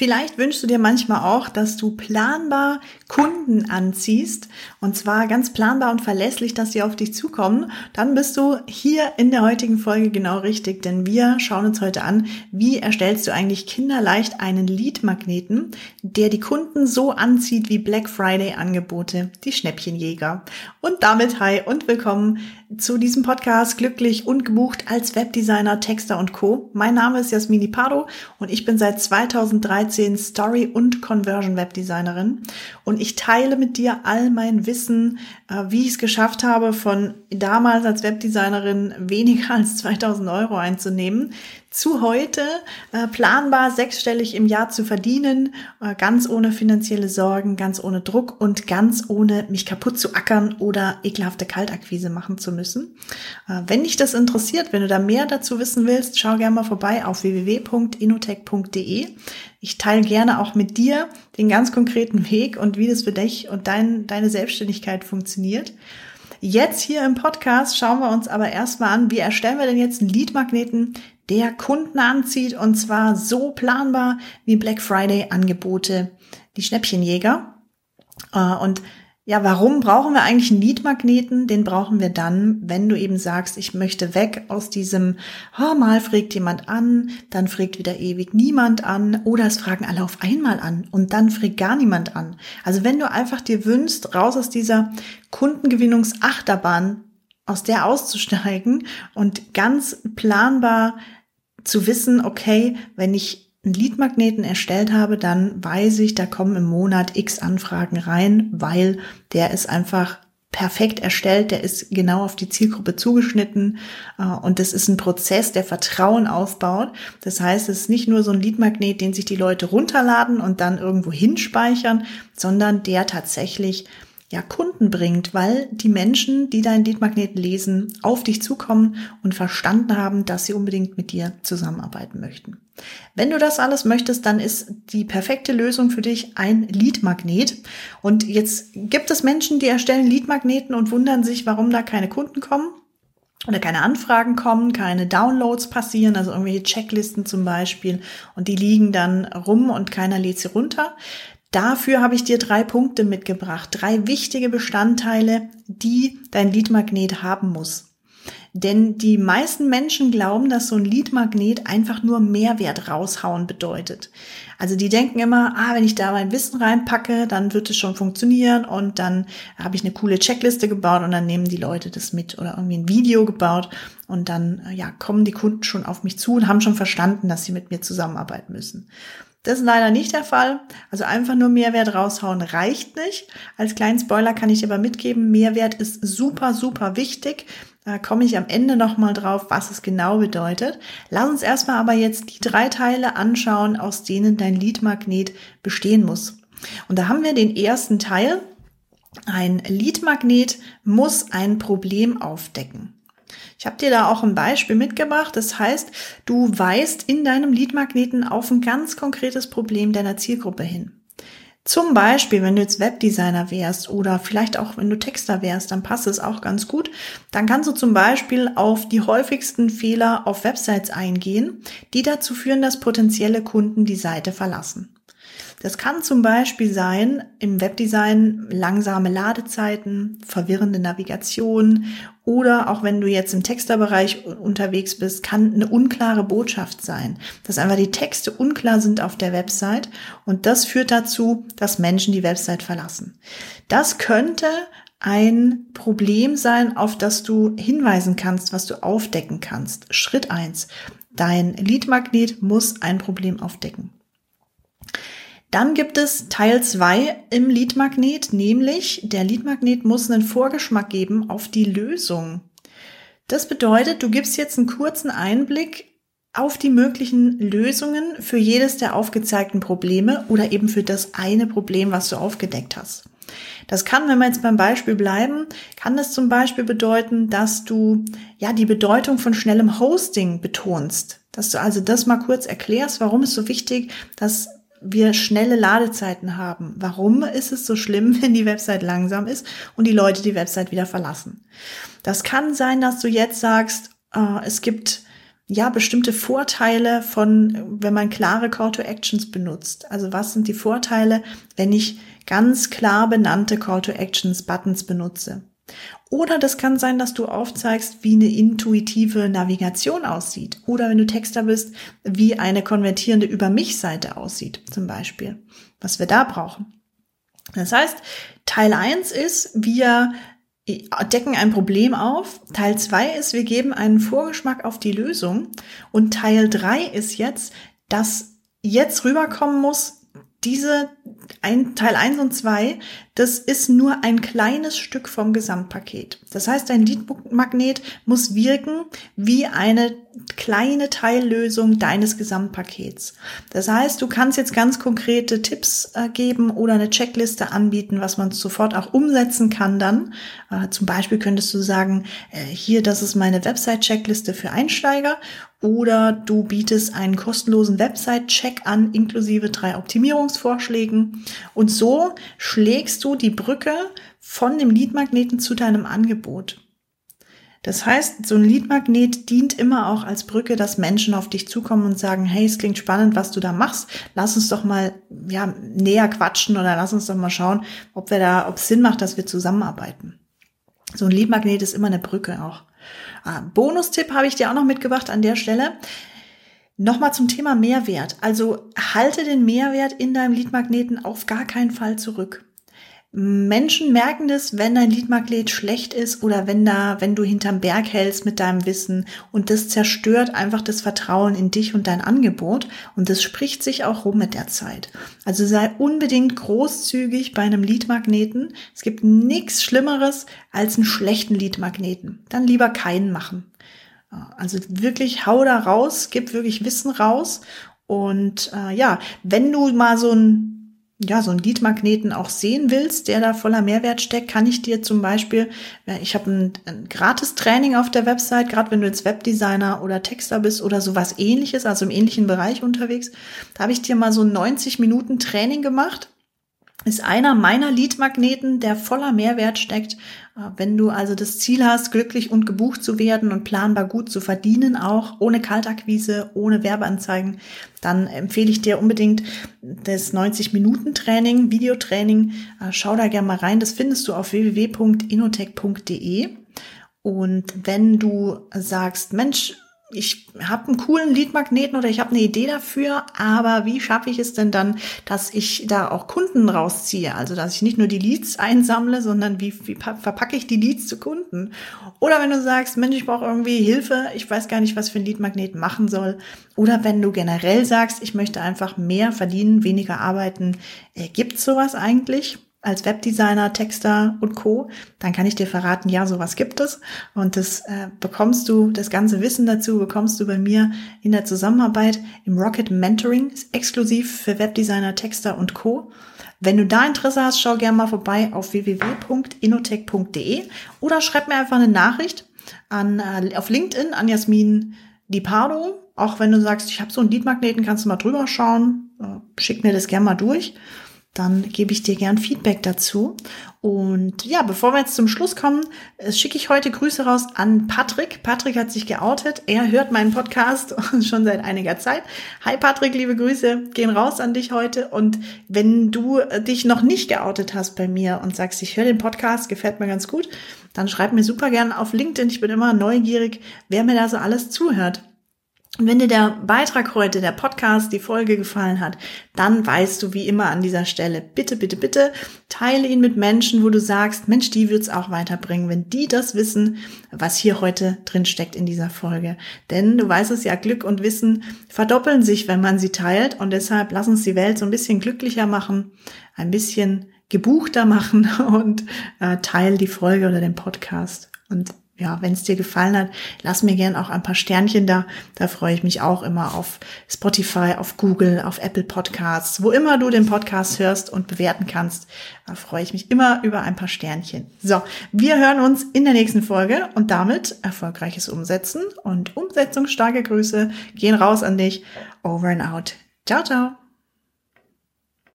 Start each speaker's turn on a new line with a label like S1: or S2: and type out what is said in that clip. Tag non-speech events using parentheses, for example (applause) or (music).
S1: Vielleicht wünschst du dir manchmal auch, dass du planbar Kunden anziehst und zwar ganz planbar und verlässlich, dass sie auf dich zukommen. Dann bist du hier in der heutigen Folge genau richtig, denn wir schauen uns heute an, wie erstellst du eigentlich kinderleicht einen Lead-Magneten, der die Kunden so anzieht wie Black Friday Angebote, die Schnäppchenjäger. Und damit hi und willkommen zu diesem Podcast Glücklich und gebucht als Webdesigner, Texter und Co. Mein Name ist Jasmini Pardo und ich bin seit 2013 Story- und Conversion-Webdesignerin und ich teile mit dir all mein Wissen, äh, wie ich es geschafft habe, von damals als Webdesignerin weniger als 2000 Euro einzunehmen, zu heute äh, planbar sechsstellig im Jahr zu verdienen, äh, ganz ohne finanzielle Sorgen, ganz ohne Druck und ganz ohne mich kaputt zu ackern oder ekelhafte Kaltakquise machen zu müssen. Äh, wenn dich das interessiert, wenn du da mehr dazu wissen willst, schau gerne mal vorbei auf www.inotech.de. Ich teile gerne auch mit dir den ganz konkreten Weg und wie das für dich und dein, deine Selbstständigkeit funktioniert. Jetzt hier im Podcast schauen wir uns aber erstmal an, wie erstellen wir denn jetzt einen Leadmagneten, der Kunden anzieht und zwar so planbar wie Black Friday Angebote, die Schnäppchenjäger. Äh, und ja, warum brauchen wir eigentlich einen Leadmagneten? Den brauchen wir dann, wenn du eben sagst, ich möchte weg aus diesem, oh, mal fragt jemand an, dann fragt wieder ewig niemand an oder es fragen alle auf einmal an und dann fragt gar niemand an. Also wenn du einfach dir wünschst, raus aus dieser Kundengewinnungsachterbahn, aus der auszusteigen und ganz planbar zu wissen, okay, wenn ich einen Leadmagneten erstellt habe, dann weiß ich, da kommen im Monat x Anfragen rein, weil der ist einfach perfekt erstellt, der ist genau auf die Zielgruppe zugeschnitten äh, und das ist ein Prozess, der Vertrauen aufbaut. Das heißt, es ist nicht nur so ein Leadmagnet, den sich die Leute runterladen und dann irgendwo hinspeichern, sondern der tatsächlich ja, Kunden bringt, weil die Menschen, die dein Leadmagnet lesen, auf dich zukommen und verstanden haben, dass sie unbedingt mit dir zusammenarbeiten möchten. Wenn du das alles möchtest, dann ist die perfekte Lösung für dich ein Leadmagnet. Und jetzt gibt es Menschen, die erstellen Leadmagneten und wundern sich, warum da keine Kunden kommen oder keine Anfragen kommen, keine Downloads passieren, also irgendwelche Checklisten zum Beispiel, und die liegen dann rum und keiner lädt sie runter. Dafür habe ich dir drei Punkte mitgebracht, drei wichtige Bestandteile, die dein Leadmagnet haben muss. Denn die meisten Menschen glauben, dass so ein Leadmagnet einfach nur Mehrwert raushauen bedeutet. Also die denken immer, ah, wenn ich da mein Wissen reinpacke, dann wird es schon funktionieren und dann habe ich eine coole Checkliste gebaut und dann nehmen die Leute das mit oder irgendwie ein Video gebaut und dann ja, kommen die Kunden schon auf mich zu und haben schon verstanden, dass sie mit mir zusammenarbeiten müssen. Das ist leider nicht der Fall. Also einfach nur Mehrwert raushauen reicht nicht. Als kleinen Spoiler kann ich aber mitgeben, Mehrwert ist super, super wichtig. Da komme ich am Ende nochmal drauf, was es genau bedeutet. Lass uns erstmal aber jetzt die drei Teile anschauen, aus denen dein Leadmagnet bestehen muss. Und da haben wir den ersten Teil. Ein Leadmagnet muss ein Problem aufdecken. Ich habe dir da auch ein Beispiel mitgebracht. Das heißt, du weist in deinem Leadmagneten auf ein ganz konkretes Problem deiner Zielgruppe hin. Zum Beispiel, wenn du jetzt Webdesigner wärst oder vielleicht auch wenn du Texter wärst, dann passt es auch ganz gut. Dann kannst du zum Beispiel auf die häufigsten Fehler auf Websites eingehen, die dazu führen, dass potenzielle Kunden die Seite verlassen. Das kann zum Beispiel sein im Webdesign langsame Ladezeiten, verwirrende Navigation oder auch wenn du jetzt im Texterbereich unterwegs bist, kann eine unklare Botschaft sein, dass einfach die Texte unklar sind auf der Website und das führt dazu, dass Menschen die Website verlassen. Das könnte ein Problem sein, auf das du hinweisen kannst, was du aufdecken kannst. Schritt eins: Dein Leadmagnet muss ein Problem aufdecken. Dann gibt es Teil 2 im Leadmagnet, nämlich der Leadmagnet muss einen Vorgeschmack geben auf die Lösung. Das bedeutet, du gibst jetzt einen kurzen Einblick auf die möglichen Lösungen für jedes der aufgezeigten Probleme oder eben für das eine Problem, was du aufgedeckt hast. Das kann, wenn wir jetzt beim Beispiel bleiben, kann das zum Beispiel bedeuten, dass du ja die Bedeutung von schnellem Hosting betonst. Dass du also das mal kurz erklärst, warum es so wichtig, dass wir schnelle Ladezeiten haben. Warum ist es so schlimm, (laughs) wenn die Website langsam ist und die Leute die Website wieder verlassen? Das kann sein, dass du jetzt sagst, äh, es gibt ja, bestimmte Vorteile von, wenn man klare Call to Actions benutzt. Also was sind die Vorteile, wenn ich ganz klar benannte Call to Actions Buttons benutze? Oder das kann sein, dass du aufzeigst, wie eine intuitive Navigation aussieht. Oder wenn du Texter bist, wie eine konvertierende Über mich-Seite aussieht, zum Beispiel. Was wir da brauchen. Das heißt, Teil 1 ist, wir decken ein Problem auf. Teil 2 ist, wir geben einen Vorgeschmack auf die Lösung. Und Teil 3 ist jetzt, dass jetzt rüberkommen muss, diese ein, Teil 1 und 2, das ist nur ein kleines Stück vom Gesamtpaket. Das heißt, dein Leadmagnet muss wirken wie eine kleine Teillösung deines Gesamtpakets. Das heißt, du kannst jetzt ganz konkrete Tipps äh, geben oder eine Checkliste anbieten, was man sofort auch umsetzen kann dann. Äh, zum Beispiel könntest du sagen, äh, hier, das ist meine Website-Checkliste für Einsteiger oder du bietest einen kostenlosen Website-Check an, inklusive drei Optimierungsvorschlägen. Und so schlägst du die Brücke von dem Leadmagneten zu deinem Angebot. Das heißt, so ein Leadmagnet dient immer auch als Brücke, dass Menschen auf dich zukommen und sagen, hey, es klingt spannend, was du da machst. Lass uns doch mal, ja, näher quatschen oder lass uns doch mal schauen, ob wir da, ob es Sinn macht, dass wir zusammenarbeiten. So ein Leadmagnet ist immer eine Brücke auch. Ah, Bonustipp habe ich dir auch noch mitgebracht an der Stelle. Nochmal zum Thema Mehrwert. Also halte den Mehrwert in deinem Leadmagneten auf gar keinen Fall zurück. Menschen merken das, wenn dein Leadmagnet schlecht ist oder wenn da, wenn du hinterm Berg hältst mit deinem Wissen und das zerstört einfach das Vertrauen in dich und dein Angebot und das spricht sich auch rum mit der Zeit. Also sei unbedingt großzügig bei einem Leadmagneten. Es gibt nichts Schlimmeres als einen schlechten Leadmagneten. Dann lieber keinen machen. Also wirklich hau da raus, gib wirklich Wissen raus und äh, ja, wenn du mal so ein ja, so einen Leadmagneten auch sehen willst, der da voller Mehrwert steckt, kann ich dir zum Beispiel, ich habe ein, ein gratis Training auf der Website, gerade wenn du jetzt Webdesigner oder Texter bist oder sowas ähnliches, also im ähnlichen Bereich unterwegs, da habe ich dir mal so 90 Minuten Training gemacht ist einer meiner Leadmagneten, der voller Mehrwert steckt. Äh, wenn du also das Ziel hast, glücklich und gebucht zu werden und planbar gut zu verdienen, auch ohne Kaltakquise, ohne Werbeanzeigen, dann empfehle ich dir unbedingt das 90-Minuten-Training, Videotraining. Äh, schau da gerne mal rein. Das findest du auf www.inotech.de. Und wenn du sagst, Mensch, ich habe einen coolen Leadmagneten oder ich habe eine Idee dafür, aber wie schaffe ich es denn dann, dass ich da auch Kunden rausziehe? Also dass ich nicht nur die Leads einsammle, sondern wie, wie verpacke ich die Leads zu Kunden? Oder wenn du sagst, Mensch, ich brauche irgendwie Hilfe, ich weiß gar nicht, was für ein Leadmagnet machen soll. Oder wenn du generell sagst, ich möchte einfach mehr verdienen, weniger arbeiten, äh, gibt sowas eigentlich? Als Webdesigner, Texter und Co., dann kann ich dir verraten, ja, sowas gibt es. Und das äh, bekommst du, das ganze Wissen dazu bekommst du bei mir in der Zusammenarbeit im Rocket Mentoring, exklusiv für Webdesigner, Texter und Co. Wenn du da Interesse hast, schau gerne mal vorbei auf www.inotech.de oder schreib mir einfach eine Nachricht an, äh, auf LinkedIn an Jasmin Di Pardo. Auch wenn du sagst, ich habe so einen Leadmagneten, kannst du mal drüber schauen. Äh, schick mir das gerne mal durch dann gebe ich dir gern Feedback dazu. Und ja, bevor wir jetzt zum Schluss kommen, äh, schicke ich heute Grüße raus an Patrick. Patrick hat sich geoutet. Er hört meinen Podcast (laughs) schon seit einiger Zeit. Hi Patrick, liebe Grüße gehen raus an dich heute. Und wenn du äh, dich noch nicht geoutet hast bei mir und sagst, ich höre den Podcast, gefällt mir ganz gut, dann schreib mir super gern auf LinkedIn. Ich bin immer neugierig, wer mir da so alles zuhört. Und wenn dir der Beitrag heute, der Podcast, die Folge gefallen hat, dann weißt du wie immer an dieser Stelle, bitte, bitte, bitte, teile ihn mit Menschen, wo du sagst, Mensch, die wird's auch weiterbringen, wenn die das wissen, was hier heute drin steckt in dieser Folge. Denn du weißt es ja, Glück und Wissen verdoppeln sich, wenn man sie teilt. Und deshalb lass uns die Welt so ein bisschen glücklicher machen, ein bisschen gebuchter machen (laughs) und äh, teil die Folge oder den Podcast. Und ja, wenn es dir gefallen hat, lass mir gern auch ein paar Sternchen da. Da freue ich mich auch immer auf Spotify, auf Google, auf Apple Podcasts, wo immer du den Podcast hörst und bewerten kannst. Da freue ich mich immer über ein paar Sternchen. So, wir hören uns in der nächsten Folge und damit erfolgreiches Umsetzen und umsetzungsstarke Grüße gehen raus an dich. Over and out. Ciao, ciao.